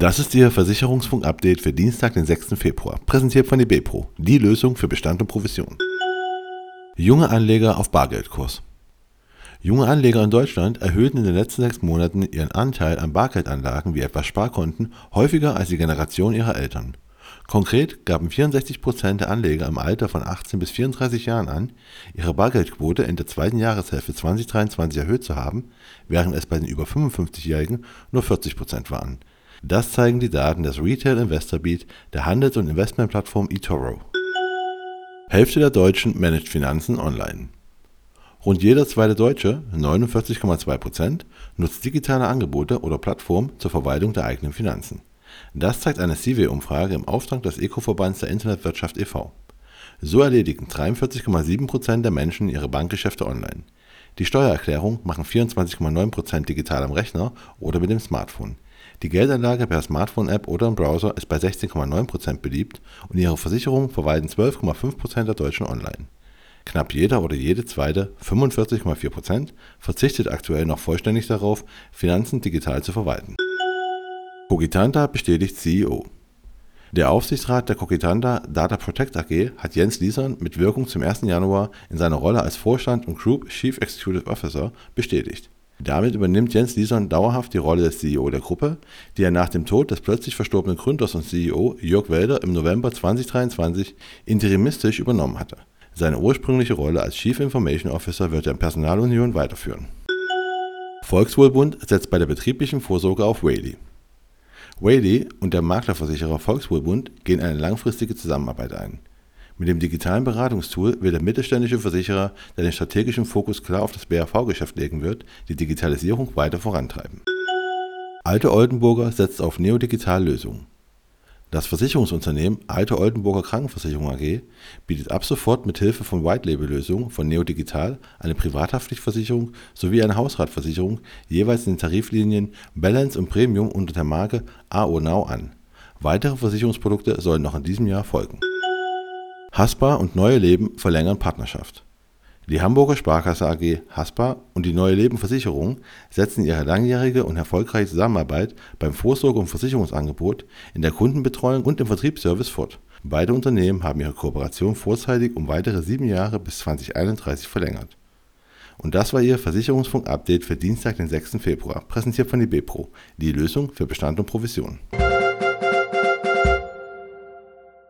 Das ist Ihr Versicherungsfunk-Update für Dienstag, den 6. Februar, präsentiert von eBepro, die Lösung für Bestand und Provision. Junge Anleger auf Bargeldkurs. Junge Anleger in Deutschland erhöhten in den letzten sechs Monaten ihren Anteil an Bargeldanlagen wie etwa Sparkonten häufiger als die Generation ihrer Eltern. Konkret gaben 64% der Anleger im Alter von 18 bis 34 Jahren an, ihre Bargeldquote in der zweiten Jahreshälfte 2023 erhöht zu haben, während es bei den über 55-Jährigen nur 40% waren. Das zeigen die Daten des Retail Investor Beat der Handels- und Investmentplattform eToro. Hälfte der Deutschen managt Finanzen online. Rund jeder zweite Deutsche, 49,2%, nutzt digitale Angebote oder Plattformen zur Verwaltung der eigenen Finanzen. Das zeigt eine CW-Umfrage im Auftrag des Eco-Verbands der Internetwirtschaft e.V. So erledigen 43,7% der Menschen ihre Bankgeschäfte online. Die Steuererklärung machen 24,9% digital am Rechner oder mit dem Smartphone. Die Geldanlage per Smartphone-App oder im Browser ist bei 16,9% beliebt und ihre Versicherung verwalten 12,5% der Deutschen online. Knapp jeder oder jede zweite, 45,4%, verzichtet aktuell noch vollständig darauf, Finanzen digital zu verwalten. Cogitanta bestätigt CEO. Der Aufsichtsrat der Cogitanta Data Protect AG hat Jens Liesern mit Wirkung zum 1. Januar in seiner Rolle als Vorstand und Group Chief Executive Officer bestätigt. Damit übernimmt Jens Liesern dauerhaft die Rolle des CEO der Gruppe, die er nach dem Tod des plötzlich verstorbenen Gründers und CEO Jörg Welder im November 2023 interimistisch übernommen hatte. Seine ursprüngliche Rolle als Chief Information Officer wird er in Personalunion weiterführen. Volkswohlbund setzt bei der betrieblichen Vorsorge auf Whaley. Whaley und der Maklerversicherer Volkswohlbund gehen eine langfristige Zusammenarbeit ein. Mit dem digitalen Beratungstool will der mittelständische Versicherer, der den strategischen Fokus klar auf das BAV-Geschäft legen wird, die Digitalisierung weiter vorantreiben. Alte Oldenburger setzt auf Neodigital-Lösungen. Das Versicherungsunternehmen Alte Oldenburger Krankenversicherung AG bietet ab sofort mit Hilfe von White-Label-Lösungen von Neodigital eine Privathaftpflichtversicherung sowie eine Hausratversicherung jeweils in den Tariflinien Balance und Premium unter der Marke AO Now an. Weitere Versicherungsprodukte sollen noch in diesem Jahr folgen. Haspa und Neue Leben verlängern Partnerschaft. Die Hamburger Sparkasse AG Haspa und die Neue Leben Versicherung setzen ihre langjährige und erfolgreiche Zusammenarbeit beim Vorsorge- und Versicherungsangebot, in der Kundenbetreuung und im Vertriebsservice fort. Beide Unternehmen haben ihre Kooperation vorzeitig um weitere sieben Jahre bis 2031 verlängert. Und das war Ihr Versicherungsfunk-Update für Dienstag, den 6. Februar, präsentiert von eBepro, die Lösung für Bestand und Provision.